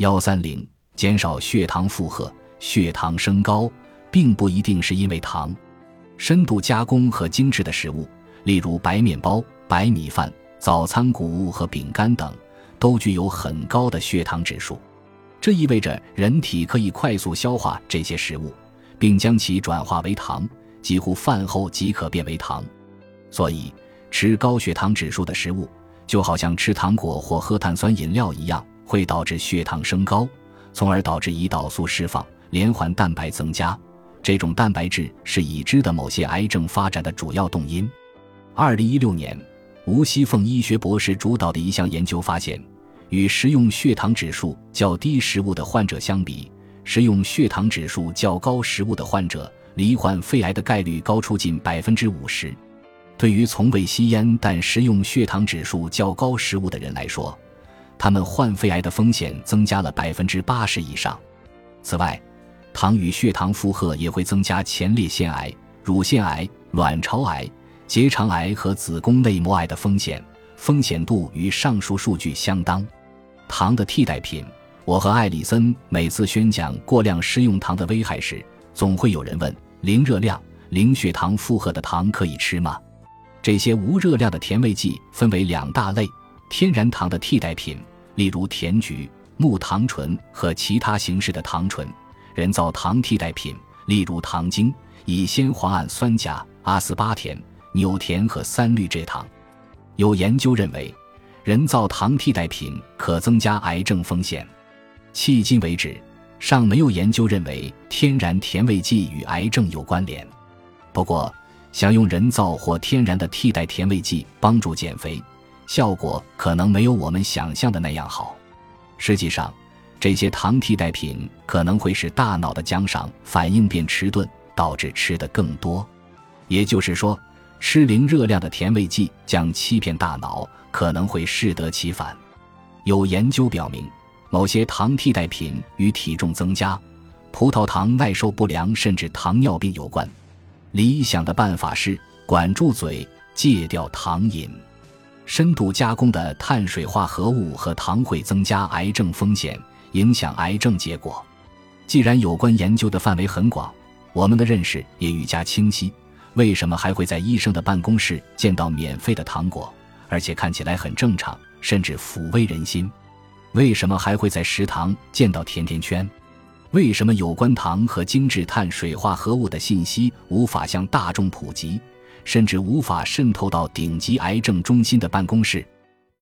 幺三零，减少血糖负荷，血糖升高并不一定是因为糖。深度加工和精致的食物，例如白面包、白米饭、早餐谷物和饼干等，都具有很高的血糖指数。这意味着人体可以快速消化这些食物，并将其转化为糖，几乎饭后即可变为糖。所以，吃高血糖指数的食物，就好像吃糖果或喝碳酸饮料一样，会导致血糖升高，从而导致胰岛素释放、连环蛋白增加。这种蛋白质是已知的某些癌症发展的主要动因。二零一六年，吴锡凤医学博士主导的一项研究发现，与食用血糖指数较低食物的患者相比，食用血糖指数较高食物的患者罹患肺癌的概率高出近百分之五十。对于从未吸烟但食用血糖指数较高食物的人来说，他们患肺癌的风险增加了百分之八十以上。此外，糖与血糖负荷也会增加前列腺癌、乳腺癌、卵巢癌、结肠癌和子宫内膜癌的风险，风险度与上述数据相当。糖的替代品，我和艾里森每次宣讲过量食用糖的危害时，总会有人问：零热量、零血糖负荷的糖可以吃吗？这些无热量的甜味剂分为两大类：天然糖的替代品，例如甜菊、木糖醇和其他形式的糖醇。人造糖替代品，例如糖精、乙酰磺胺酸钾、阿斯巴甜、纽甜和三氯蔗糖。有研究认为，人造糖替代品可增加癌症风险。迄今为止，尚没有研究认为天然甜味剂与癌症有关联。不过，想用人造或天然的替代甜味剂帮助减肥，效果可能没有我们想象的那样好。实际上，这些糖替代品可能会使大脑的奖赏反应变迟钝，导致吃的更多。也就是说，吃零热量的甜味剂将欺骗大脑，可能会适得其反。有研究表明，某些糖替代品与体重增加、葡萄糖耐受不良甚至糖尿病有关。理想的办法是管住嘴，戒掉糖瘾。深度加工的碳水化合物和糖会增加癌症风险。影响癌症结果。既然有关研究的范围很广，我们的认识也愈加清晰。为什么还会在医生的办公室见到免费的糖果，而且看起来很正常，甚至抚慰人心？为什么还会在食堂见到甜甜圈？为什么有关糖和精致碳水化合物的信息无法向大众普及，甚至无法渗透到顶级癌症中心的办公室？